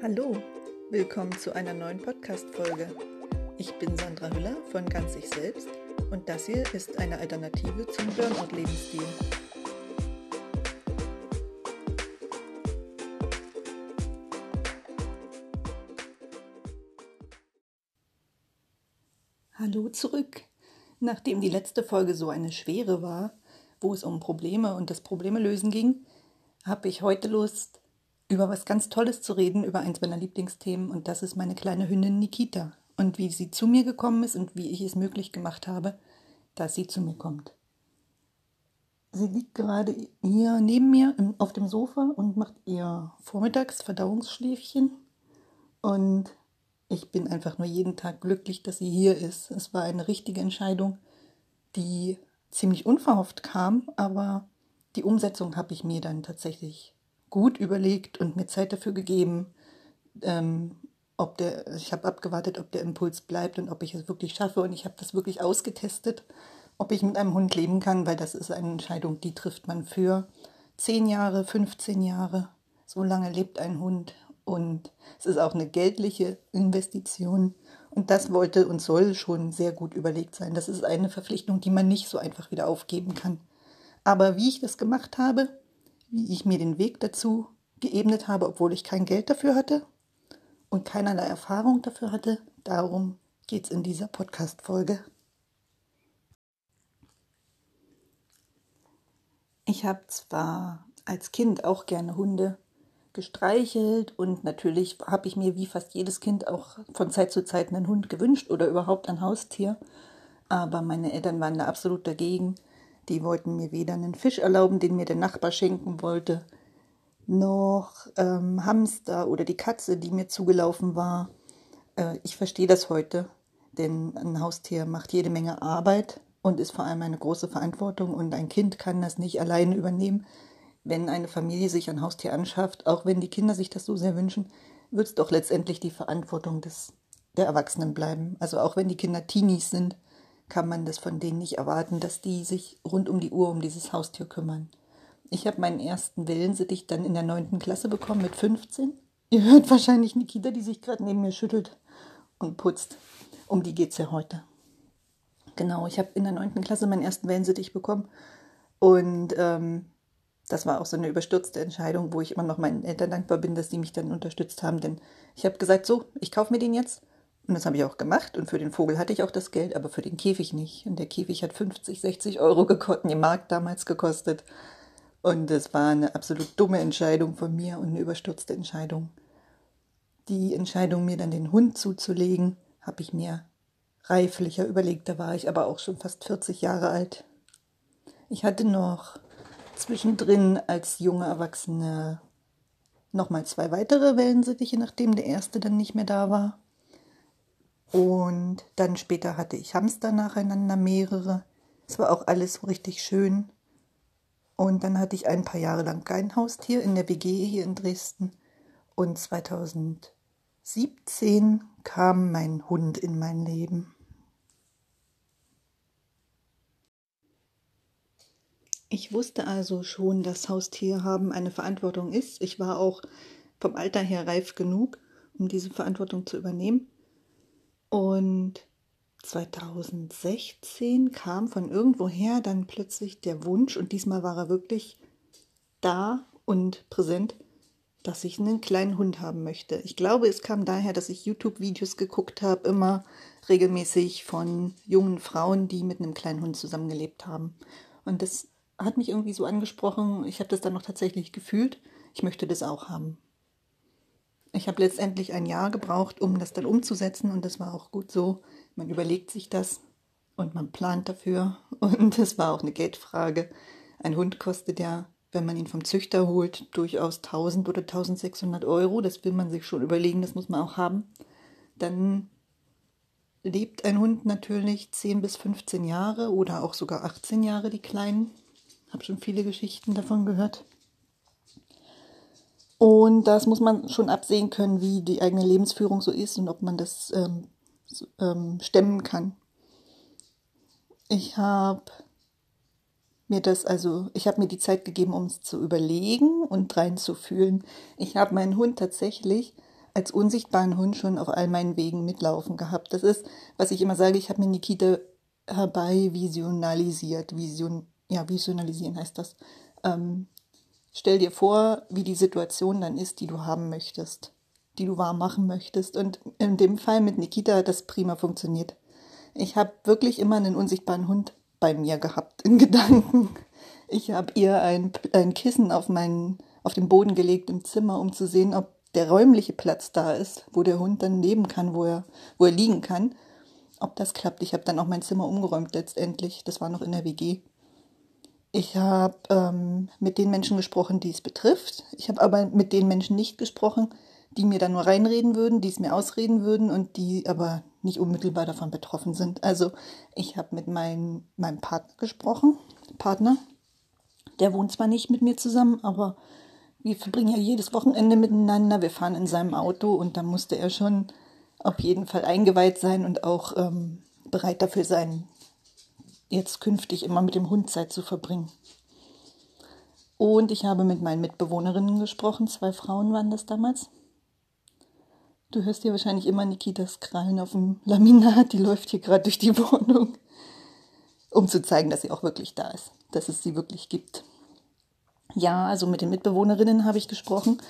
Hallo, willkommen zu einer neuen Podcast-Folge. Ich bin Sandra Hüller von Ganz Ich Selbst und das hier ist eine Alternative zum Burnout-Lebensstil. Hallo zurück. Nachdem die letzte Folge so eine schwere war, wo es um Probleme und das Probleme lösen ging, habe ich heute Lust, über was ganz Tolles zu reden, über eins meiner Lieblingsthemen und das ist meine kleine Hündin Nikita und wie sie zu mir gekommen ist und wie ich es möglich gemacht habe, dass sie zu mir kommt. Sie liegt gerade hier neben mir auf dem Sofa und macht ihr Vormittagsverdauungsschläfchen und ich bin einfach nur jeden Tag glücklich, dass sie hier ist. Es war eine richtige Entscheidung, die ziemlich unverhofft kam, aber die Umsetzung habe ich mir dann tatsächlich gut überlegt und mir Zeit dafür gegeben. Ähm, ob der, ich habe abgewartet, ob der Impuls bleibt und ob ich es wirklich schaffe. Und ich habe das wirklich ausgetestet, ob ich mit einem Hund leben kann, weil das ist eine Entscheidung, die trifft man für 10 Jahre, 15 Jahre. So lange lebt ein Hund. Und es ist auch eine geldliche Investition. Und das wollte und soll schon sehr gut überlegt sein. Das ist eine Verpflichtung, die man nicht so einfach wieder aufgeben kann. Aber wie ich das gemacht habe, wie ich mir den Weg dazu geebnet habe, obwohl ich kein Geld dafür hatte und keinerlei Erfahrung dafür hatte. Darum geht es in dieser Podcast-Folge. Ich habe zwar als Kind auch gerne Hunde gestreichelt und natürlich habe ich mir wie fast jedes Kind auch von Zeit zu Zeit einen Hund gewünscht oder überhaupt ein Haustier. Aber meine Eltern waren da absolut dagegen. Die wollten mir weder einen Fisch erlauben, den mir der Nachbar schenken wollte, noch ähm, Hamster oder die Katze, die mir zugelaufen war. Äh, ich verstehe das heute, denn ein Haustier macht jede Menge Arbeit und ist vor allem eine große Verantwortung und ein Kind kann das nicht alleine übernehmen. Wenn eine Familie sich ein Haustier anschafft, auch wenn die Kinder sich das so sehr wünschen, wird es doch letztendlich die Verantwortung des, der Erwachsenen bleiben. Also auch wenn die Kinder Teenies sind, kann man das von denen nicht erwarten, dass die sich rund um die Uhr um dieses Haustier kümmern. Ich habe meinen ersten Wellensittich dann in der neunten Klasse bekommen mit 15. Ihr hört wahrscheinlich Nikita, die sich gerade neben mir schüttelt und putzt. Um die geht es ja heute. Genau, ich habe in der neunten Klasse meinen ersten Wellensittich bekommen. Und ähm, das war auch so eine überstürzte Entscheidung, wo ich immer noch meinen Eltern dankbar bin, dass die mich dann unterstützt haben. Denn ich habe gesagt, so, ich kaufe mir den jetzt und das habe ich auch gemacht. Und für den Vogel hatte ich auch das Geld, aber für den Käfig nicht. Und der Käfig hat 50, 60 Euro gekostet, im Markt damals gekostet. Und es war eine absolut dumme Entscheidung von mir und eine überstürzte Entscheidung. Die Entscheidung, mir dann den Hund zuzulegen, habe ich mir reiflicher überlegt. Da war ich aber auch schon fast 40 Jahre alt. Ich hatte noch zwischendrin als junge Erwachsene nochmal zwei weitere Wellensittiche, nachdem der erste dann nicht mehr da war. Und dann später hatte ich Hamster nacheinander mehrere. Es war auch alles so richtig schön. Und dann hatte ich ein paar Jahre lang kein Haustier in der WG hier in Dresden. Und 2017 kam mein Hund in mein Leben. Ich wusste also schon, dass Haustier haben eine Verantwortung ist. Ich war auch vom Alter her reif genug, um diese Verantwortung zu übernehmen. Und 2016 kam von irgendwoher dann plötzlich der Wunsch, und diesmal war er wirklich da und präsent, dass ich einen kleinen Hund haben möchte. Ich glaube, es kam daher, dass ich YouTube-Videos geguckt habe, immer regelmäßig von jungen Frauen, die mit einem kleinen Hund zusammengelebt haben. Und das hat mich irgendwie so angesprochen. Ich habe das dann noch tatsächlich gefühlt. Ich möchte das auch haben. Ich habe letztendlich ein Jahr gebraucht, um das dann umzusetzen und das war auch gut so. Man überlegt sich das und man plant dafür und es war auch eine Geldfrage. Ein Hund kostet ja, wenn man ihn vom Züchter holt, durchaus 1000 oder 1600 Euro. Das will man sich schon überlegen, das muss man auch haben. Dann lebt ein Hund natürlich 10 bis 15 Jahre oder auch sogar 18 Jahre, die Kleinen. Ich habe schon viele Geschichten davon gehört. Und das muss man schon absehen können, wie die eigene Lebensführung so ist und ob man das ähm, ähm, stemmen kann. Ich habe mir das, also ich habe mir die Zeit gegeben, um es zu überlegen und reinzufühlen. Ich habe meinen Hund tatsächlich als unsichtbaren Hund schon auf all meinen Wegen mitlaufen gehabt. Das ist, was ich immer sage, ich habe mir Nikita herbei visionalisiert. Vision, ja, visualisieren heißt das. Ähm, stell dir vor, wie die Situation dann ist, die du haben möchtest, die du wahr machen möchtest. Und in dem Fall mit Nikita hat das prima funktioniert. Ich habe wirklich immer einen unsichtbaren Hund bei mir gehabt, in Gedanken. Ich habe ihr ein, ein Kissen auf, meinen, auf den Boden gelegt im Zimmer, um zu sehen, ob der räumliche Platz da ist, wo der Hund dann leben kann, wo er, wo er liegen kann. Ob das klappt. Ich habe dann auch mein Zimmer umgeräumt letztendlich. Das war noch in der WG. Ich habe ähm, mit den Menschen gesprochen, die es betrifft. Ich habe aber mit den Menschen nicht gesprochen, die mir dann nur reinreden würden, die es mir ausreden würden und die aber nicht unmittelbar davon betroffen sind. Also ich habe mit mein, meinem Partner gesprochen, Partner. Der wohnt zwar nicht mit mir zusammen, aber wir verbringen ja jedes Wochenende miteinander. Wir fahren in seinem Auto und da musste er schon auf jeden Fall eingeweiht sein und auch ähm, bereit dafür sein, jetzt künftig immer mit dem Hund Zeit zu verbringen. Und ich habe mit meinen Mitbewohnerinnen gesprochen, zwei Frauen waren das damals. Du hörst hier wahrscheinlich immer Nikitas Krallen auf dem Laminat, die läuft hier gerade durch die Wohnung, um zu zeigen, dass sie auch wirklich da ist, dass es sie wirklich gibt. Ja, also mit den Mitbewohnerinnen habe ich gesprochen.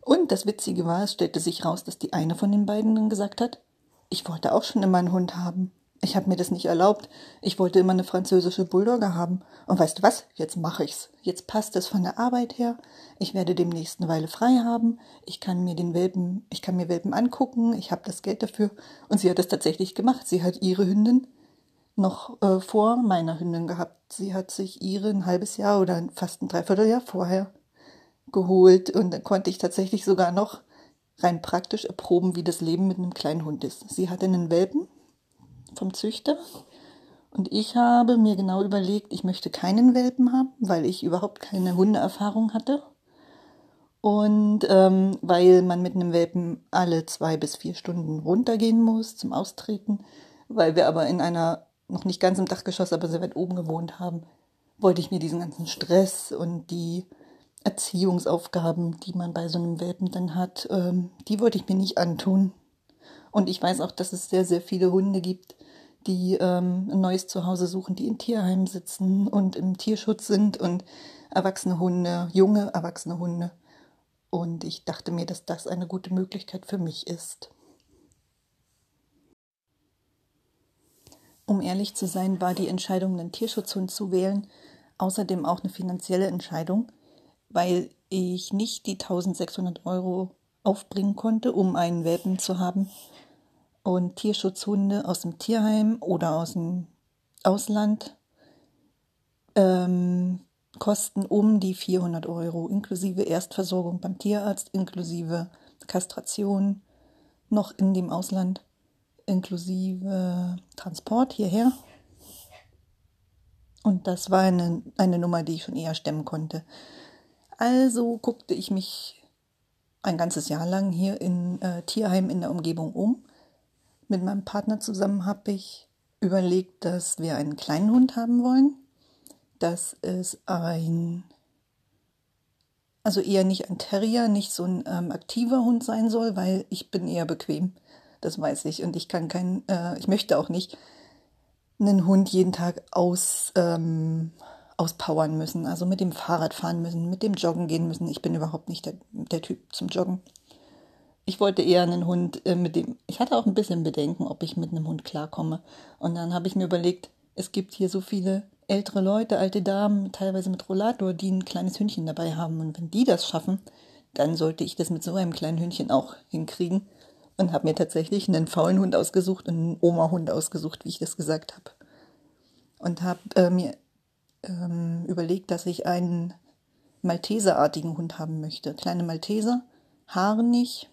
Und das Witzige war, es stellte sich raus, dass die eine von den beiden dann gesagt hat, ich wollte auch schon immer einen Hund haben. Ich habe mir das nicht erlaubt. Ich wollte immer eine französische Bulldogge haben. Und weißt du was? Jetzt mache ich's. Jetzt passt es von der Arbeit her. Ich werde demnächst eine Weile frei haben. Ich kann mir den Welpen, ich kann mir Welpen angucken. Ich habe das Geld dafür. Und sie hat es tatsächlich gemacht. Sie hat ihre Hündin noch äh, vor meiner Hündin gehabt. Sie hat sich ihre ein halbes Jahr oder fast ein Dreivierteljahr vorher geholt und dann konnte ich tatsächlich sogar noch rein praktisch erproben, wie das Leben mit einem kleinen Hund ist. Sie hatte einen Welpen vom Züchter und ich habe mir genau überlegt, ich möchte keinen Welpen haben, weil ich überhaupt keine Hundeerfahrung hatte und ähm, weil man mit einem Welpen alle zwei bis vier Stunden runtergehen muss zum Austreten, weil wir aber in einer noch nicht ganz im Dachgeschoss, aber sehr weit oben gewohnt haben, wollte ich mir diesen ganzen Stress und die Erziehungsaufgaben, die man bei so einem Welpen dann hat, ähm, die wollte ich mir nicht antun. Und ich weiß auch, dass es sehr, sehr viele Hunde gibt, die ähm, ein neues Zuhause suchen, die in Tierheimen sitzen und im Tierschutz sind und erwachsene Hunde, junge erwachsene Hunde. Und ich dachte mir, dass das eine gute Möglichkeit für mich ist. Um ehrlich zu sein, war die Entscheidung, einen Tierschutzhund zu wählen, außerdem auch eine finanzielle Entscheidung, weil ich nicht die 1600 Euro aufbringen konnte, um einen Welpen zu haben. Und Tierschutzhunde aus dem Tierheim oder aus dem Ausland ähm, kosten um die 400 Euro, inklusive Erstversorgung beim Tierarzt, inklusive Kastration noch in dem Ausland inklusive Transport hierher. Und das war eine, eine Nummer, die ich schon eher stemmen konnte. Also guckte ich mich ein ganzes Jahr lang hier in äh, Tierheim in der Umgebung um. Mit meinem Partner zusammen habe ich überlegt, dass wir einen kleinen Hund haben wollen. Dass es ein, also eher nicht ein Terrier, nicht so ein ähm, aktiver Hund sein soll, weil ich bin eher bequem das weiß ich. Und ich kann kein, äh, ich möchte auch nicht einen Hund jeden Tag aus, ähm, auspowern müssen, also mit dem Fahrrad fahren müssen, mit dem Joggen gehen müssen. Ich bin überhaupt nicht der, der Typ zum Joggen. Ich wollte eher einen Hund äh, mit dem, ich hatte auch ein bisschen Bedenken, ob ich mit einem Hund klarkomme. Und dann habe ich mir überlegt, es gibt hier so viele ältere Leute, alte Damen, teilweise mit Rollator, die ein kleines Hündchen dabei haben. Und wenn die das schaffen, dann sollte ich das mit so einem kleinen Hündchen auch hinkriegen und habe mir tatsächlich einen faulen Hund ausgesucht und einen Oma-Hund ausgesucht, wie ich das gesagt habe. Und habe äh, mir ähm, überlegt, dass ich einen Malteserartigen Hund haben möchte. Kleine Malteser, haarenig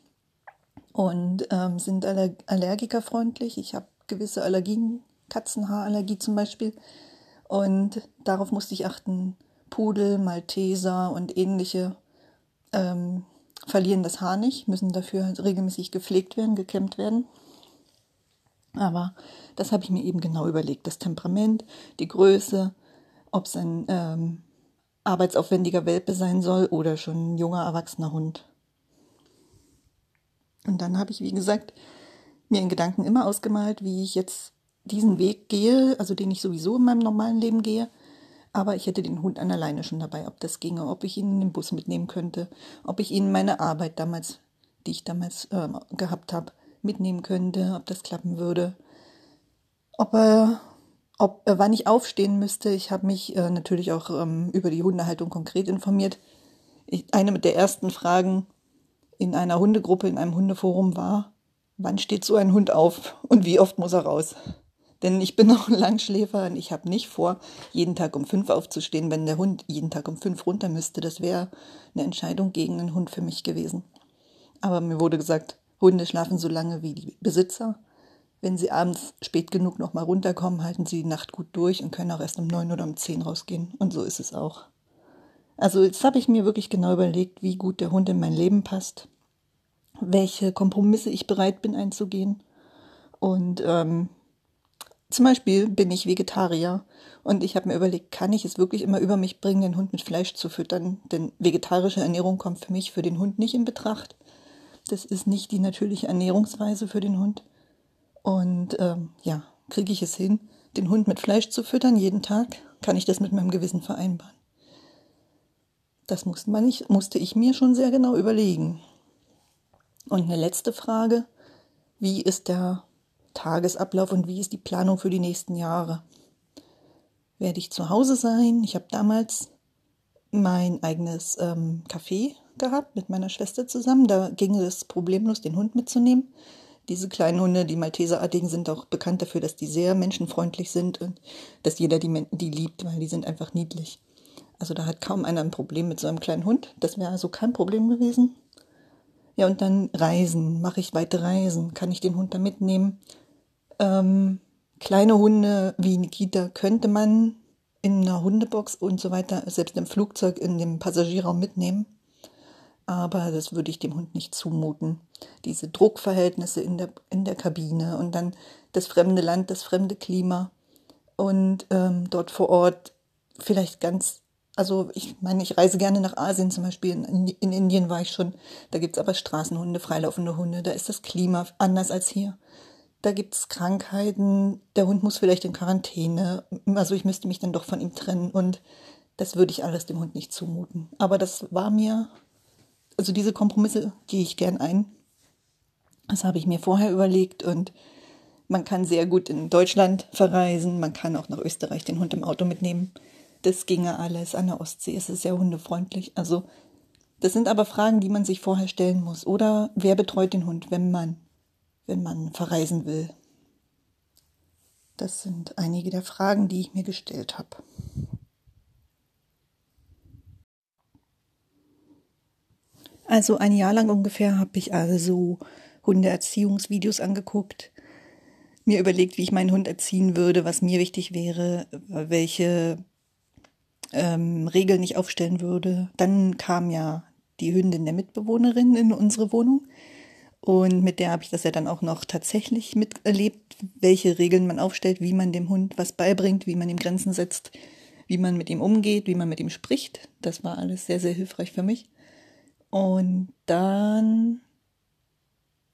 und ähm, sind aller allergikerfreundlich. Ich habe gewisse Allergien, Katzenhaarallergie zum Beispiel. Und darauf musste ich achten. Pudel, Malteser und ähnliche ähm, verlieren das Haar nicht, müssen dafür halt regelmäßig gepflegt werden, gekämmt werden. Aber das habe ich mir eben genau überlegt. Das Temperament, die Größe, ob es ein ähm, arbeitsaufwendiger Welpe sein soll oder schon ein junger, erwachsener Hund. Und dann habe ich, wie gesagt, mir in Gedanken immer ausgemalt, wie ich jetzt diesen Weg gehe, also den ich sowieso in meinem normalen Leben gehe. Aber ich hätte den Hund an der Leine schon dabei, ob das ginge, ob ich ihn in den Bus mitnehmen könnte, ob ich ihn meine Arbeit damals, die ich damals äh, gehabt habe, mitnehmen könnte, ob das klappen würde. Ob er, ob, äh, wann ich aufstehen müsste. Ich habe mich äh, natürlich auch ähm, über die Hundehaltung konkret informiert. Ich, eine der ersten Fragen in einer Hundegruppe, in einem Hundeforum war, wann steht so ein Hund auf und wie oft muss er raus? Denn ich bin noch ein Langschläfer und ich habe nicht vor, jeden Tag um fünf aufzustehen, wenn der Hund jeden Tag um fünf runter müsste. Das wäre eine Entscheidung gegen einen Hund für mich gewesen. Aber mir wurde gesagt, Hunde schlafen so lange wie die Besitzer. Wenn sie abends spät genug nochmal runterkommen, halten sie die Nacht gut durch und können auch erst um neun oder um zehn rausgehen. Und so ist es auch. Also jetzt habe ich mir wirklich genau überlegt, wie gut der Hund in mein Leben passt, welche Kompromisse ich bereit bin einzugehen. Und ähm, zum Beispiel bin ich Vegetarier und ich habe mir überlegt, kann ich es wirklich immer über mich bringen, den Hund mit Fleisch zu füttern? Denn vegetarische Ernährung kommt für mich für den Hund nicht in Betracht. Das ist nicht die natürliche Ernährungsweise für den Hund. Und ähm, ja, kriege ich es hin, den Hund mit Fleisch zu füttern jeden Tag? Kann ich das mit meinem Gewissen vereinbaren? Das musste, man nicht, musste ich mir schon sehr genau überlegen. Und eine letzte Frage, wie ist der Tagesablauf und wie ist die Planung für die nächsten Jahre? Werde ich zu Hause sein? Ich habe damals mein eigenes ähm, Café gehabt mit meiner Schwester zusammen. Da ging es problemlos, den Hund mitzunehmen. Diese kleinen Hunde, die Malteserartigen, sind auch bekannt dafür, dass die sehr menschenfreundlich sind und dass jeder die, die liebt, weil die sind einfach niedlich. Also da hat kaum einer ein Problem mit so einem kleinen Hund. Das wäre also kein Problem gewesen. Ja, und dann Reisen. Mache ich weite Reisen? Kann ich den Hund da mitnehmen? Ähm, kleine Hunde wie Nikita könnte man in einer Hundebox und so weiter, selbst im Flugzeug, in dem Passagierraum mitnehmen. Aber das würde ich dem Hund nicht zumuten. Diese Druckverhältnisse in der, in der Kabine und dann das fremde Land, das fremde Klima und ähm, dort vor Ort vielleicht ganz, also ich meine, ich reise gerne nach Asien zum Beispiel, in, in Indien war ich schon, da gibt es aber Straßenhunde, freilaufende Hunde, da ist das Klima anders als hier da gibt es Krankheiten, der Hund muss vielleicht in Quarantäne, also ich müsste mich dann doch von ihm trennen und das würde ich alles dem Hund nicht zumuten. Aber das war mir, also diese Kompromisse gehe ich gern ein. Das habe ich mir vorher überlegt und man kann sehr gut in Deutschland verreisen, man kann auch nach Österreich den Hund im Auto mitnehmen. Das ginge alles. An der Ostsee ist es sehr hundefreundlich. Also das sind aber Fragen, die man sich vorher stellen muss. Oder wer betreut den Hund, wenn man wenn man verreisen will? Das sind einige der Fragen, die ich mir gestellt habe. Also ein Jahr lang ungefähr habe ich also Hundeerziehungsvideos angeguckt, mir überlegt, wie ich meinen Hund erziehen würde, was mir wichtig wäre, welche ähm, Regeln ich aufstellen würde. Dann kam ja die Hündin der Mitbewohnerin in unsere Wohnung. Und mit der habe ich das ja dann auch noch tatsächlich miterlebt, welche Regeln man aufstellt, wie man dem Hund was beibringt, wie man ihm Grenzen setzt, wie man mit ihm umgeht, wie man mit ihm spricht. Das war alles sehr, sehr hilfreich für mich. Und dann,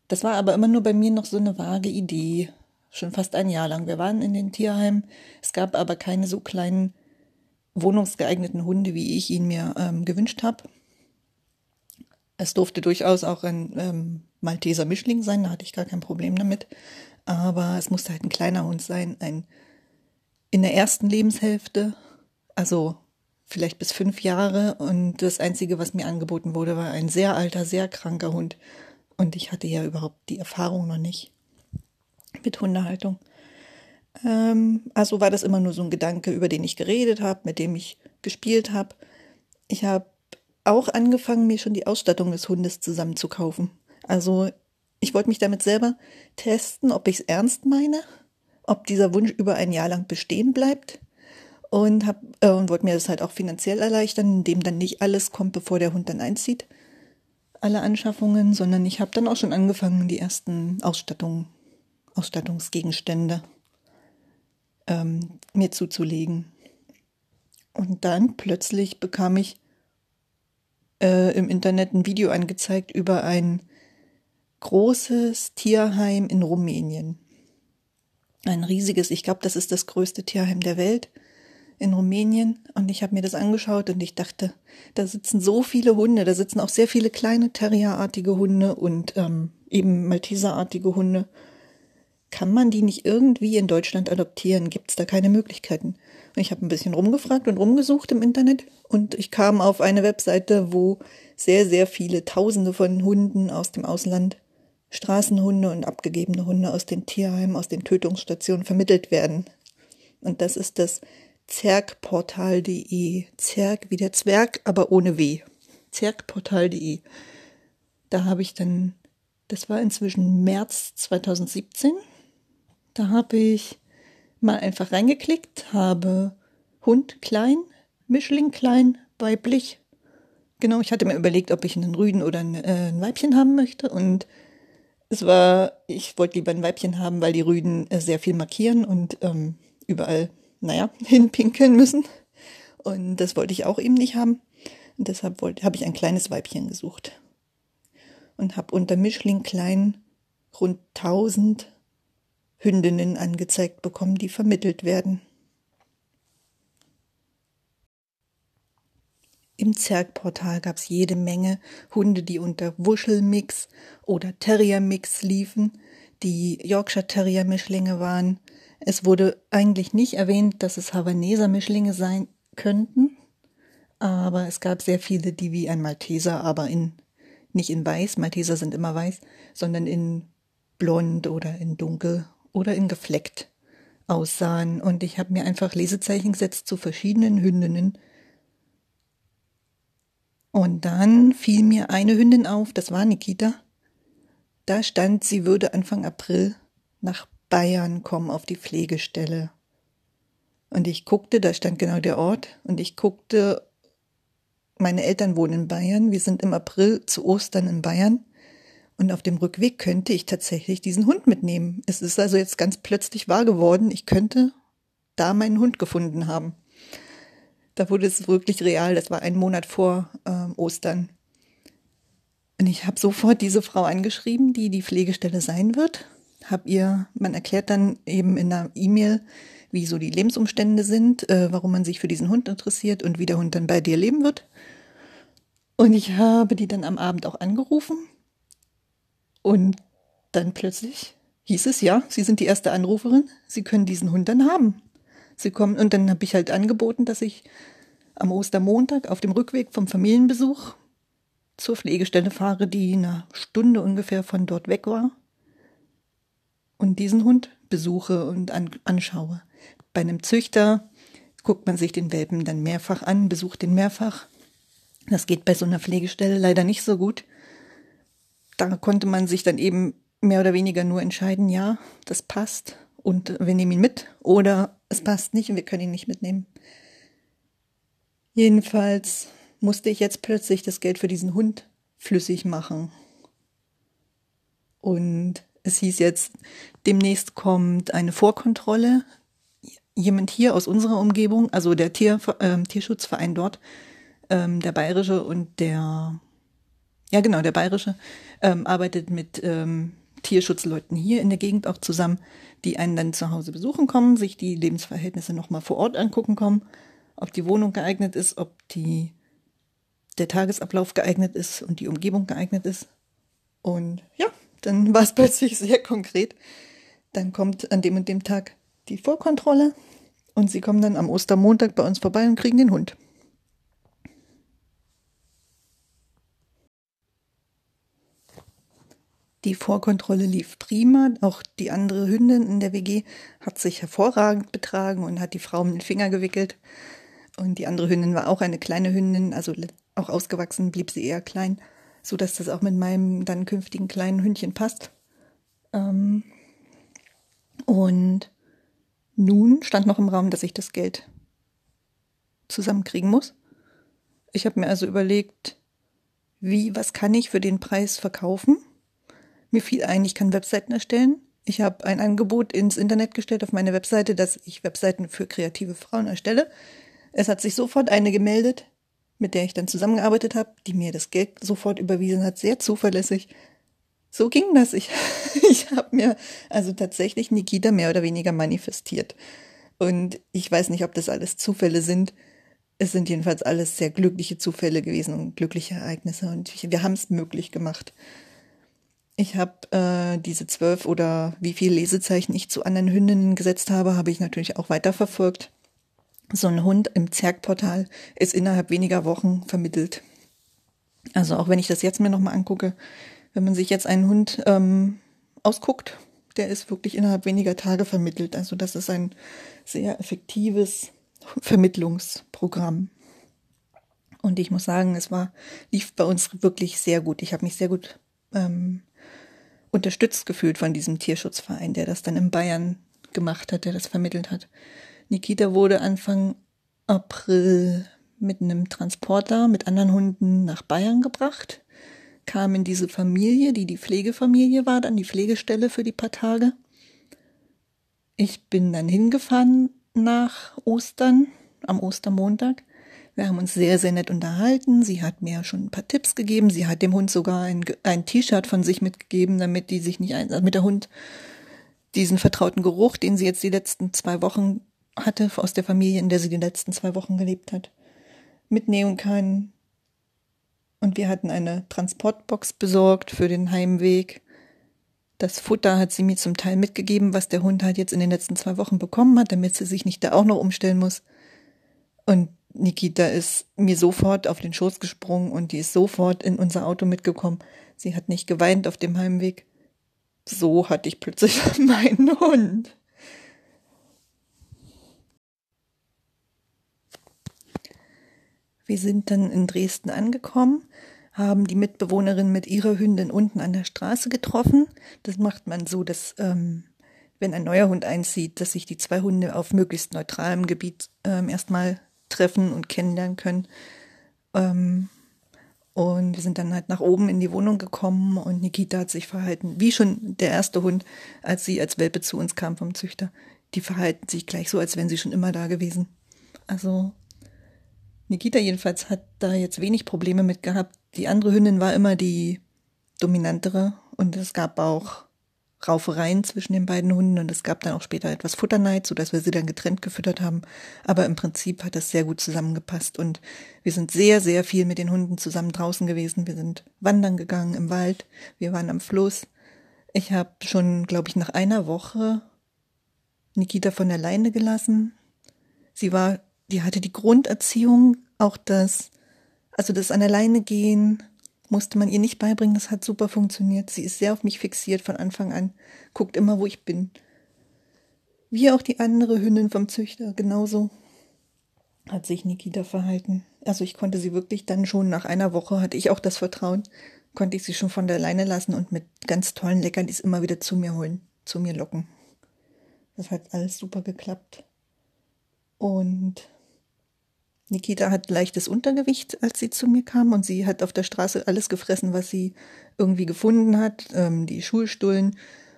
das war aber immer nur bei mir noch so eine vage Idee, schon fast ein Jahr lang. Wir waren in den Tierheimen, es gab aber keine so kleinen wohnungsgeeigneten Hunde, wie ich ihn mir ähm, gewünscht habe. Es durfte durchaus auch ein ähm, Malteser Mischling sein, da hatte ich gar kein Problem damit. Aber es musste halt ein kleiner Hund sein, ein in der ersten Lebenshälfte, also vielleicht bis fünf Jahre. Und das Einzige, was mir angeboten wurde, war ein sehr alter, sehr kranker Hund. Und ich hatte ja überhaupt die Erfahrung noch nicht mit Hundehaltung. Ähm, also war das immer nur so ein Gedanke, über den ich geredet habe, mit dem ich gespielt habe. Ich habe auch angefangen, mir schon die Ausstattung des Hundes zusammenzukaufen. Also ich wollte mich damit selber testen, ob ich es ernst meine, ob dieser Wunsch über ein Jahr lang bestehen bleibt und äh, und wollte mir das halt auch finanziell erleichtern, indem dann nicht alles kommt, bevor der Hund dann einzieht, alle Anschaffungen, sondern ich habe dann auch schon angefangen, die ersten Ausstattung, Ausstattungsgegenstände ähm, mir zuzulegen. Und dann plötzlich bekam ich äh, im Internet ein Video angezeigt über ein großes Tierheim in Rumänien. Ein riesiges, ich glaube, das ist das größte Tierheim der Welt in Rumänien. Und ich habe mir das angeschaut und ich dachte, da sitzen so viele Hunde, da sitzen auch sehr viele kleine Terrierartige Hunde und ähm, eben Malteserartige Hunde. Kann man die nicht irgendwie in Deutschland adoptieren? Gibt es da keine Möglichkeiten? Und ich habe ein bisschen rumgefragt und rumgesucht im Internet und ich kam auf eine Webseite, wo sehr, sehr viele Tausende von Hunden aus dem Ausland, Straßenhunde und abgegebene Hunde aus den Tierheimen, aus den Tötungsstationen vermittelt werden. Und das ist das zergportal.de. Zerg wie der Zwerg, aber ohne W. Zergportal.de. Da habe ich dann, das war inzwischen März 2017, da habe ich mal einfach reingeklickt, habe Hund klein, Mischling klein, weiblich Genau, ich hatte mir überlegt, ob ich einen Rüden oder ein, äh, ein Weibchen haben möchte. Und es war, ich wollte lieber ein Weibchen haben, weil die Rüden äh, sehr viel markieren und ähm, überall, naja, hinpinkeln müssen. Und das wollte ich auch eben nicht haben. Und deshalb habe ich ein kleines Weibchen gesucht. Und habe unter Mischling klein rund 1000 Hündinnen angezeigt bekommen, die vermittelt werden. Im Zergportal gab es jede Menge Hunde, die unter Wuschelmix oder Terriermix liefen, die Yorkshire Terrier Mischlinge waren. Es wurde eigentlich nicht erwähnt, dass es Havaneser Mischlinge sein könnten, aber es gab sehr viele, die wie ein Malteser, aber in nicht in weiß, Malteser sind immer weiß, sondern in blond oder in dunkel oder in gefleckt aussahen. Und ich habe mir einfach Lesezeichen gesetzt zu verschiedenen Hündinnen, und dann fiel mir eine Hündin auf, das war Nikita. Da stand, sie würde Anfang April nach Bayern kommen auf die Pflegestelle. Und ich guckte, da stand genau der Ort, und ich guckte, meine Eltern wohnen in Bayern, wir sind im April zu Ostern in Bayern. Und auf dem Rückweg könnte ich tatsächlich diesen Hund mitnehmen. Es ist also jetzt ganz plötzlich wahr geworden, ich könnte da meinen Hund gefunden haben. Da wurde es wirklich real. Das war ein Monat vor ähm, Ostern. Und ich habe sofort diese Frau angeschrieben, die die Pflegestelle sein wird. Hab ihr, man erklärt dann eben in einer E-Mail, wie so die Lebensumstände sind, äh, warum man sich für diesen Hund interessiert und wie der Hund dann bei dir leben wird. Und ich habe die dann am Abend auch angerufen. Und dann plötzlich hieß es, ja, Sie sind die erste Anruferin, Sie können diesen Hund dann haben. Sie kommen und dann habe ich halt angeboten, dass ich am Ostermontag auf dem Rückweg vom Familienbesuch zur Pflegestelle fahre, die eine Stunde ungefähr von dort weg war und diesen Hund besuche und an, anschaue. Bei einem Züchter guckt man sich den Welpen dann mehrfach an, besucht den mehrfach. Das geht bei so einer Pflegestelle leider nicht so gut. Da konnte man sich dann eben mehr oder weniger nur entscheiden, ja, das passt und wir nehmen ihn mit oder es passt nicht und wir können ihn nicht mitnehmen. Jedenfalls musste ich jetzt plötzlich das Geld für diesen Hund flüssig machen. Und es hieß jetzt, demnächst kommt eine Vorkontrolle. Jemand hier aus unserer Umgebung, also der Tier, äh, Tierschutzverein dort, ähm, der bayerische und der, ja genau, der bayerische, ähm, arbeitet mit ähm, Tierschutzleuten hier in der Gegend auch zusammen, die einen dann zu Hause besuchen kommen, sich die Lebensverhältnisse nochmal vor Ort angucken kommen, ob die Wohnung geeignet ist, ob die, der Tagesablauf geeignet ist und die Umgebung geeignet ist. Und ja, dann war es plötzlich sehr konkret. Dann kommt an dem und dem Tag die Vorkontrolle und sie kommen dann am Ostermontag bei uns vorbei und kriegen den Hund. Die Vorkontrolle lief prima. Auch die andere Hündin in der WG hat sich hervorragend betragen und hat die Frau mit den Finger gewickelt. Und die andere Hündin war auch eine kleine Hündin, also auch ausgewachsen, blieb sie eher klein, so dass das auch mit meinem dann künftigen kleinen Hündchen passt. Ähm und nun stand noch im Raum, dass ich das Geld zusammenkriegen muss. Ich habe mir also überlegt, wie, was kann ich für den Preis verkaufen? Mir fiel ein, ich kann Webseiten erstellen. Ich habe ein Angebot ins Internet gestellt auf meine Webseite, dass ich Webseiten für kreative Frauen erstelle. Es hat sich sofort eine gemeldet, mit der ich dann zusammengearbeitet habe, die mir das Geld sofort überwiesen hat, sehr zuverlässig. so ging das. Ich, ich habe mir also tatsächlich Nikita mehr oder weniger manifestiert. Und ich weiß nicht, ob das alles Zufälle sind. Es sind jedenfalls alles sehr glückliche Zufälle gewesen und glückliche Ereignisse. Und wir haben es möglich gemacht. Ich habe äh, diese zwölf oder wie viele Lesezeichen ich zu anderen Hündinnen gesetzt habe, habe ich natürlich auch weiterverfolgt. So ein Hund im Zergportal ist innerhalb weniger Wochen vermittelt. Also auch wenn ich das jetzt mir nochmal angucke, wenn man sich jetzt einen Hund ähm, ausguckt, der ist wirklich innerhalb weniger Tage vermittelt. Also das ist ein sehr effektives Vermittlungsprogramm. Und ich muss sagen, es war lief bei uns wirklich sehr gut. Ich habe mich sehr gut ähm, unterstützt gefühlt von diesem Tierschutzverein, der das dann in Bayern gemacht hat, der das vermittelt hat. Nikita wurde Anfang April mit einem Transporter mit anderen Hunden nach Bayern gebracht kam in diese Familie, die die Pflegefamilie war, dann die Pflegestelle für die paar Tage. Ich bin dann hingefahren nach Ostern, am Ostermontag. Wir haben uns sehr, sehr nett unterhalten. Sie hat mir schon ein paar Tipps gegeben. Sie hat dem Hund sogar ein, ein T-Shirt von sich mitgegeben, damit die sich nicht ein, damit der Hund diesen vertrauten Geruch, den sie jetzt die letzten zwei Wochen hatte, aus der Familie, in der sie die letzten zwei Wochen gelebt hat, mitnehmen kann. Und wir hatten eine Transportbox besorgt für den Heimweg. Das Futter hat sie mir zum Teil mitgegeben, was der Hund halt jetzt in den letzten zwei Wochen bekommen hat, damit sie sich nicht da auch noch umstellen muss. Und Nikita ist mir sofort auf den Schoß gesprungen und die ist sofort in unser Auto mitgekommen. Sie hat nicht geweint auf dem Heimweg. So hatte ich plötzlich meinen Hund. Wir sind dann in Dresden angekommen, haben die Mitbewohnerin mit ihrer Hündin unten an der Straße getroffen. Das macht man so, dass ähm, wenn ein neuer Hund einzieht, dass sich die zwei Hunde auf möglichst neutralem Gebiet ähm, erstmal treffen und kennenlernen können. Ähm, und wir sind dann halt nach oben in die Wohnung gekommen und Nikita hat sich verhalten, wie schon der erste Hund, als sie als Welpe zu uns kam vom Züchter. Die verhalten sich gleich so, als wären sie schon immer da gewesen. Also Nikita jedenfalls hat da jetzt wenig Probleme mit gehabt. Die andere Hündin war immer die dominantere und es gab auch Raufereien zwischen den beiden Hunden und es gab dann auch später etwas Futterneid, so dass wir sie dann getrennt gefüttert haben. Aber im Prinzip hat das sehr gut zusammengepasst und wir sind sehr, sehr viel mit den Hunden zusammen draußen gewesen. Wir sind wandern gegangen im Wald, wir waren am Fluss. Ich habe schon, glaube ich, nach einer Woche Nikita von der Leine gelassen. Sie war die hatte die Grunderziehung, auch das, also das an alleine gehen, musste man ihr nicht beibringen, das hat super funktioniert. Sie ist sehr auf mich fixiert von Anfang an, guckt immer, wo ich bin. Wie auch die andere Hündin vom Züchter, genauso hat sich Nikita verhalten. Also ich konnte sie wirklich dann schon nach einer Woche, hatte ich auch das Vertrauen, konnte ich sie schon von der Leine lassen und mit ganz tollen Leckerlis immer wieder zu mir holen, zu mir locken. Das hat alles super geklappt. Und Nikita hat leichtes Untergewicht, als sie zu mir kam und sie hat auf der Straße alles gefressen, was sie irgendwie gefunden hat. Ähm, die Schulstullen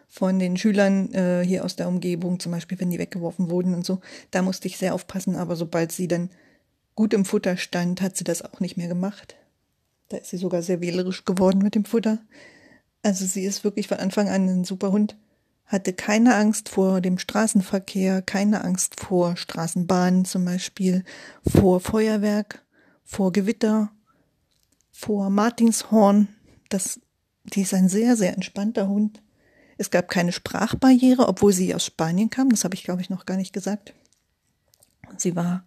von den Schülern äh, hier aus der Umgebung, zum Beispiel, wenn die weggeworfen wurden und so. Da musste ich sehr aufpassen, aber sobald sie dann gut im Futter stand, hat sie das auch nicht mehr gemacht. Da ist sie sogar sehr wählerisch geworden mit dem Futter. Also sie ist wirklich von Anfang an ein super Hund hatte keine Angst vor dem Straßenverkehr, keine Angst vor Straßenbahnen zum Beispiel, vor Feuerwerk, vor Gewitter, vor Martinshorn. Das, die ist ein sehr, sehr entspannter Hund. Es gab keine Sprachbarriere, obwohl sie aus Spanien kam. Das habe ich, glaube ich, noch gar nicht gesagt. Sie war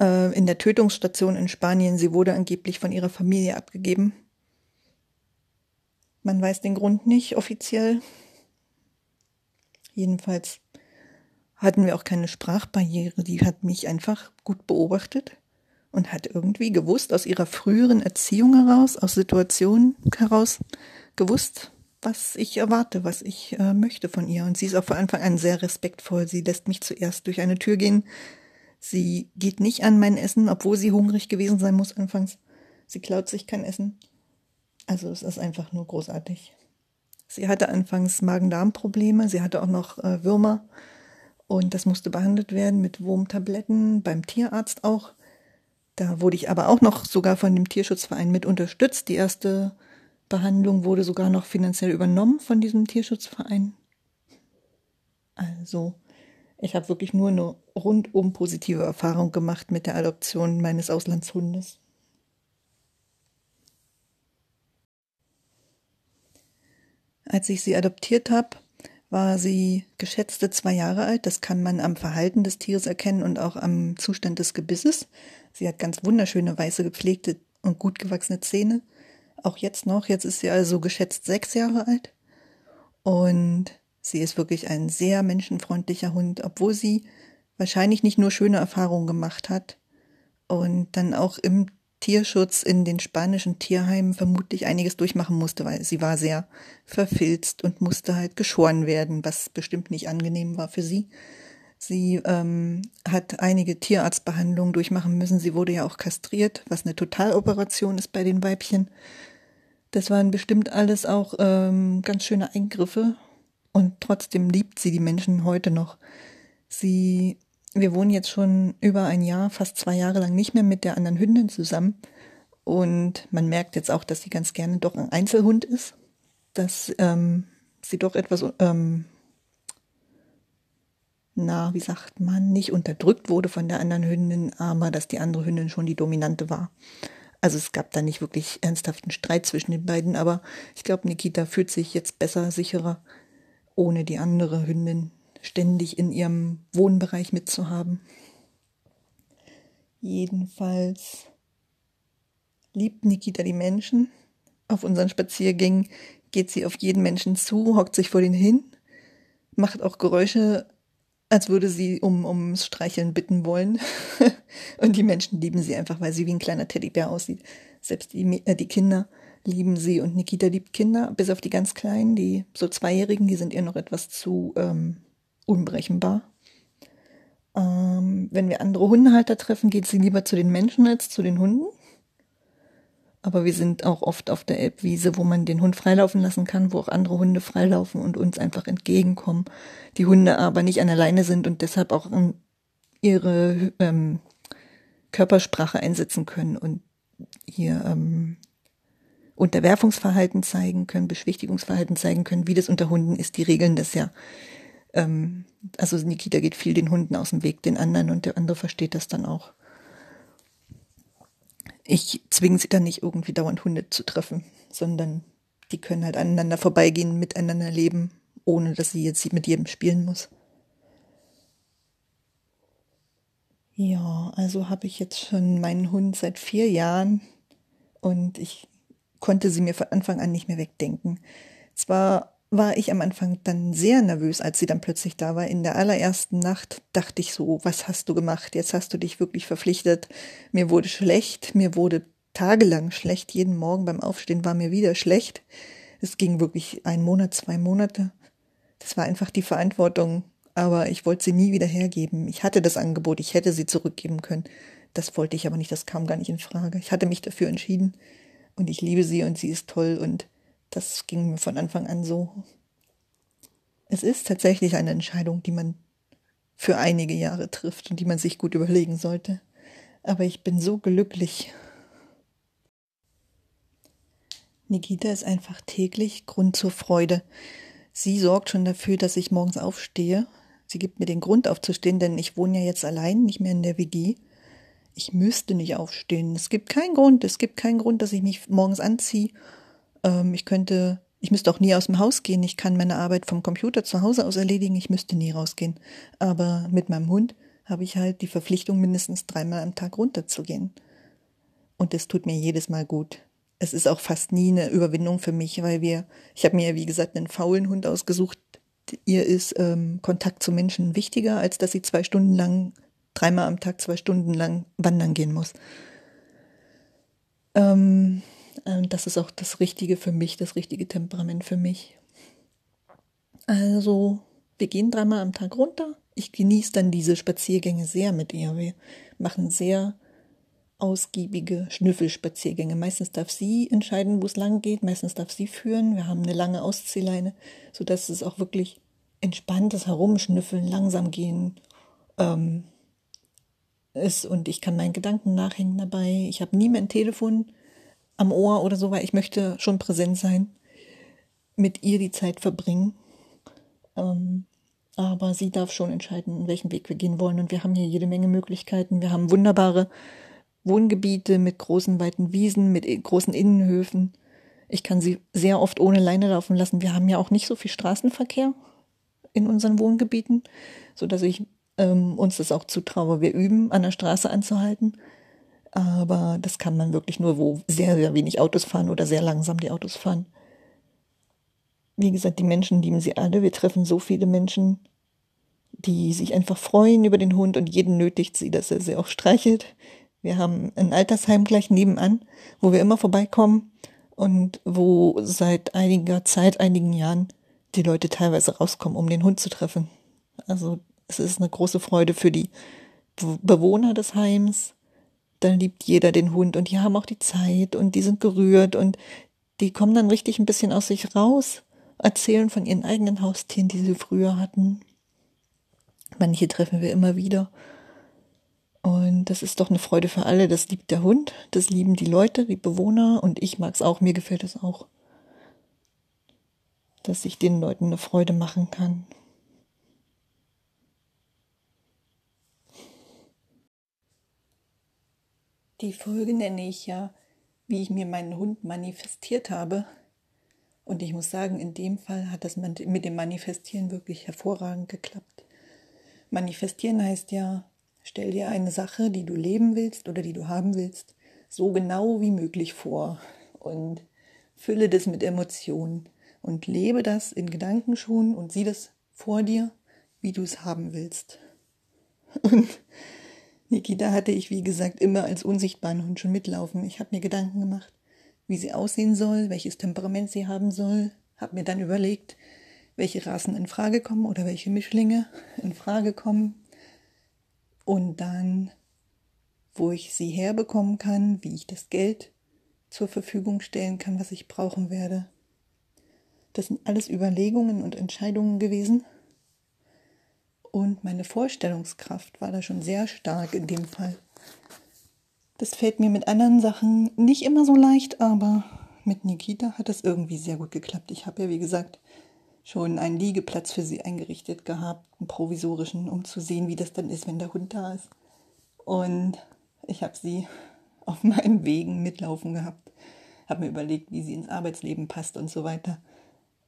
äh, in der Tötungsstation in Spanien. Sie wurde angeblich von ihrer Familie abgegeben. Man weiß den Grund nicht offiziell. Jedenfalls hatten wir auch keine Sprachbarriere. Die hat mich einfach gut beobachtet und hat irgendwie gewusst, aus ihrer früheren Erziehung heraus, aus Situationen heraus, gewusst, was ich erwarte, was ich äh, möchte von ihr. Und sie ist auch von Anfang an sehr respektvoll. Sie lässt mich zuerst durch eine Tür gehen. Sie geht nicht an mein Essen, obwohl sie hungrig gewesen sein muss anfangs. Sie klaut sich kein Essen. Also es ist einfach nur großartig. Sie hatte anfangs Magen-Darm-Probleme, sie hatte auch noch äh, Würmer und das musste behandelt werden mit Wurmtabletten, beim Tierarzt auch. Da wurde ich aber auch noch sogar von dem Tierschutzverein mit unterstützt, die erste Behandlung wurde sogar noch finanziell übernommen von diesem Tierschutzverein. Also, ich habe wirklich nur eine rundum positive Erfahrung gemacht mit der Adoption meines Auslandshundes. Als ich sie adoptiert habe, war sie geschätzte zwei Jahre alt. Das kann man am Verhalten des Tieres erkennen und auch am Zustand des Gebisses. Sie hat ganz wunderschöne, weiße, gepflegte und gut gewachsene Zähne. Auch jetzt noch. Jetzt ist sie also geschätzt sechs Jahre alt. Und sie ist wirklich ein sehr menschenfreundlicher Hund, obwohl sie wahrscheinlich nicht nur schöne Erfahrungen gemacht hat und dann auch im Tierschutz in den spanischen Tierheimen vermutlich einiges durchmachen musste, weil sie war sehr verfilzt und musste halt geschoren werden, was bestimmt nicht angenehm war für sie. Sie ähm, hat einige Tierarztbehandlungen durchmachen müssen. Sie wurde ja auch kastriert, was eine Totaloperation ist bei den Weibchen. Das waren bestimmt alles auch ähm, ganz schöne Eingriffe. Und trotzdem liebt sie die Menschen heute noch. Sie wir wohnen jetzt schon über ein Jahr, fast zwei Jahre lang nicht mehr mit der anderen Hündin zusammen. Und man merkt jetzt auch, dass sie ganz gerne doch ein Einzelhund ist. Dass ähm, sie doch etwas, ähm, na, wie sagt man, nicht unterdrückt wurde von der anderen Hündin, aber dass die andere Hündin schon die dominante war. Also es gab da nicht wirklich ernsthaften Streit zwischen den beiden, aber ich glaube, Nikita fühlt sich jetzt besser, sicherer, ohne die andere Hündin ständig in ihrem Wohnbereich mitzuhaben. Jedenfalls liebt Nikita die Menschen. Auf unseren Spaziergängen geht sie auf jeden Menschen zu, hockt sich vor den hin, macht auch Geräusche, als würde sie um ums Streicheln bitten wollen. Und die Menschen lieben sie einfach, weil sie wie ein kleiner Teddybär aussieht. Selbst die, äh, die Kinder lieben sie und Nikita liebt Kinder, bis auf die ganz Kleinen, die so Zweijährigen, die sind ihr noch etwas zu ähm, unberechenbar. Ähm, wenn wir andere Hundehalter treffen, geht sie lieber zu den Menschen als zu den Hunden. Aber wir sind auch oft auf der Elbwiese, wo man den Hund freilaufen lassen kann, wo auch andere Hunde freilaufen und uns einfach entgegenkommen. Die Hunde aber nicht an der Leine sind und deshalb auch ihre ähm, Körpersprache einsetzen können und hier ähm, Unterwerfungsverhalten zeigen können, Beschwichtigungsverhalten zeigen können, wie das unter Hunden ist. Die regeln das ja ähm, also Nikita geht viel den Hunden aus dem Weg, den anderen und der andere versteht das dann auch. Ich zwinge sie dann nicht irgendwie dauernd Hunde zu treffen, sondern die können halt aneinander vorbeigehen, miteinander leben, ohne dass sie jetzt mit jedem spielen muss. Ja, also habe ich jetzt schon meinen Hund seit vier Jahren und ich konnte sie mir von Anfang an nicht mehr wegdenken. Zwar war ich am Anfang dann sehr nervös, als sie dann plötzlich da war. In der allerersten Nacht dachte ich so, was hast du gemacht? Jetzt hast du dich wirklich verpflichtet. Mir wurde schlecht, mir wurde tagelang schlecht. Jeden Morgen beim Aufstehen war mir wieder schlecht. Es ging wirklich ein Monat, zwei Monate. Das war einfach die Verantwortung. Aber ich wollte sie nie wieder hergeben. Ich hatte das Angebot, ich hätte sie zurückgeben können. Das wollte ich aber nicht, das kam gar nicht in Frage. Ich hatte mich dafür entschieden. Und ich liebe sie und sie ist toll und das ging mir von Anfang an so. Es ist tatsächlich eine Entscheidung, die man für einige Jahre trifft und die man sich gut überlegen sollte. Aber ich bin so glücklich. Nikita ist einfach täglich Grund zur Freude. Sie sorgt schon dafür, dass ich morgens aufstehe. Sie gibt mir den Grund aufzustehen, denn ich wohne ja jetzt allein, nicht mehr in der WG. Ich müsste nicht aufstehen. Es gibt keinen Grund. Es gibt keinen Grund, dass ich mich morgens anziehe ähm, ich könnte, ich müsste auch nie aus dem Haus gehen. Ich kann meine Arbeit vom Computer zu Hause aus erledigen. Ich müsste nie rausgehen. Aber mit meinem Hund habe ich halt die Verpflichtung, mindestens dreimal am Tag runterzugehen. Und das tut mir jedes Mal gut. Es ist auch fast nie eine Überwindung für mich, weil wir, ich habe mir, wie gesagt, einen faulen Hund ausgesucht. Ihr ist ähm, Kontakt zu Menschen wichtiger, als dass sie zwei Stunden lang, dreimal am Tag zwei Stunden lang wandern gehen muss. Ähm, das ist auch das Richtige für mich, das richtige Temperament für mich. Also, wir gehen dreimal am Tag runter. Ich genieße dann diese Spaziergänge sehr mit ihr. Wir machen sehr ausgiebige Schnüffelspaziergänge. Meistens darf sie entscheiden, wo es lang geht. Meistens darf sie führen. Wir haben eine lange Ausziehleine, sodass es auch wirklich entspanntes Herumschnüffeln, langsam gehen ähm, ist. Und ich kann meinen Gedanken nachhängen dabei. Ich habe nie mein Telefon am Ohr oder so, weil ich möchte schon präsent sein, mit ihr die Zeit verbringen. Ähm, aber sie darf schon entscheiden, welchen Weg wir gehen wollen. Und wir haben hier jede Menge Möglichkeiten. Wir haben wunderbare Wohngebiete mit großen, weiten Wiesen, mit großen Innenhöfen. Ich kann sie sehr oft ohne Leine laufen lassen. Wir haben ja auch nicht so viel Straßenverkehr in unseren Wohngebieten, so dass ich ähm, uns das auch zutraue. Wir üben, an der Straße anzuhalten. Aber das kann man wirklich nur, wo sehr, sehr wenig Autos fahren oder sehr langsam die Autos fahren. Wie gesagt, die Menschen lieben sie alle. Wir treffen so viele Menschen, die sich einfach freuen über den Hund und jeden nötigt sie, dass er sie auch streichelt. Wir haben ein Altersheim gleich nebenan, wo wir immer vorbeikommen und wo seit einiger Zeit, einigen Jahren, die Leute teilweise rauskommen, um den Hund zu treffen. Also es ist eine große Freude für die Bewohner des Heims, dann liebt jeder den Hund und die haben auch die Zeit und die sind gerührt und die kommen dann richtig ein bisschen aus sich raus, erzählen von ihren eigenen Haustieren, die sie früher hatten. Manche treffen wir immer wieder. Und das ist doch eine Freude für alle. Das liebt der Hund, das lieben die Leute, die Bewohner und ich mag es auch, mir gefällt es auch, dass ich den Leuten eine Freude machen kann. Die Folge nenne ich ja, wie ich mir meinen Hund manifestiert habe. Und ich muss sagen, in dem Fall hat das mit dem Manifestieren wirklich hervorragend geklappt. Manifestieren heißt ja, stell dir eine Sache, die du leben willst oder die du haben willst, so genau wie möglich vor und fülle das mit Emotionen und lebe das in Gedanken schon und sieh das vor dir, wie du es haben willst. Und Nikita hatte ich, wie gesagt, immer als unsichtbaren Hund schon mitlaufen. Ich habe mir Gedanken gemacht, wie sie aussehen soll, welches Temperament sie haben soll, habe mir dann überlegt, welche Rassen in Frage kommen oder welche Mischlinge in Frage kommen und dann, wo ich sie herbekommen kann, wie ich das Geld zur Verfügung stellen kann, was ich brauchen werde. Das sind alles Überlegungen und Entscheidungen gewesen, und meine Vorstellungskraft war da schon sehr stark in dem Fall. Das fällt mir mit anderen Sachen nicht immer so leicht, aber mit Nikita hat das irgendwie sehr gut geklappt. Ich habe ja, wie gesagt, schon einen Liegeplatz für sie eingerichtet gehabt, einen provisorischen, um zu sehen, wie das dann ist, wenn der Hund da ist. Und ich habe sie auf meinen Wegen mitlaufen gehabt, habe mir überlegt, wie sie ins Arbeitsleben passt und so weiter.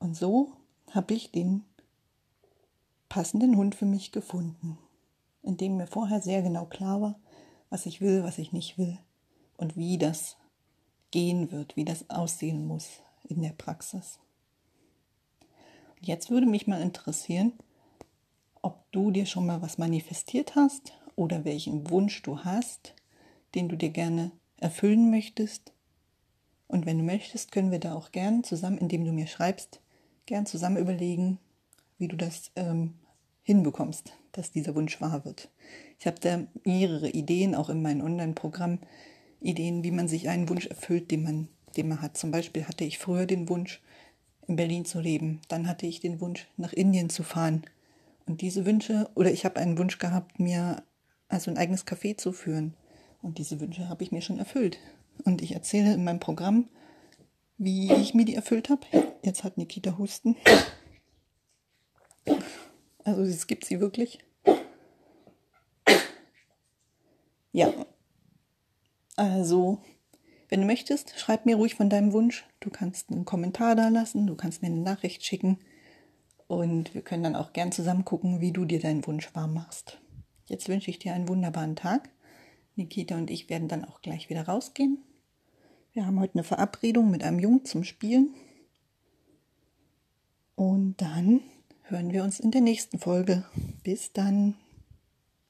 Und so habe ich den passenden Hund für mich gefunden, in dem mir vorher sehr genau klar war, was ich will, was ich nicht will und wie das gehen wird, wie das aussehen muss in der Praxis. Jetzt würde mich mal interessieren, ob du dir schon mal was manifestiert hast oder welchen Wunsch du hast, den du dir gerne erfüllen möchtest. Und wenn du möchtest, können wir da auch gern zusammen, indem du mir schreibst, gern zusammen überlegen, wie du das ähm, hinbekommst, dass dieser Wunsch wahr wird. Ich habe da mehrere Ideen, auch in meinem Online-Programm, Ideen, wie man sich einen Wunsch erfüllt, den man, den man hat. Zum Beispiel hatte ich früher den Wunsch, in Berlin zu leben. Dann hatte ich den Wunsch, nach Indien zu fahren. Und diese Wünsche, oder ich habe einen Wunsch gehabt, mir also ein eigenes Café zu führen. Und diese Wünsche habe ich mir schon erfüllt. Und ich erzähle in meinem Programm, wie ich mir die erfüllt habe. Jetzt hat Nikita Husten. Also es gibt sie wirklich. Ja. Also, wenn du möchtest, schreib mir ruhig von deinem Wunsch. Du kannst einen Kommentar da lassen, du kannst mir eine Nachricht schicken. Und wir können dann auch gern zusammen gucken, wie du dir deinen Wunsch warm machst. Jetzt wünsche ich dir einen wunderbaren Tag. Nikita und ich werden dann auch gleich wieder rausgehen. Wir haben heute eine Verabredung mit einem Jungen zum Spielen. Und dann hören wir uns in der nächsten Folge. Bis dann.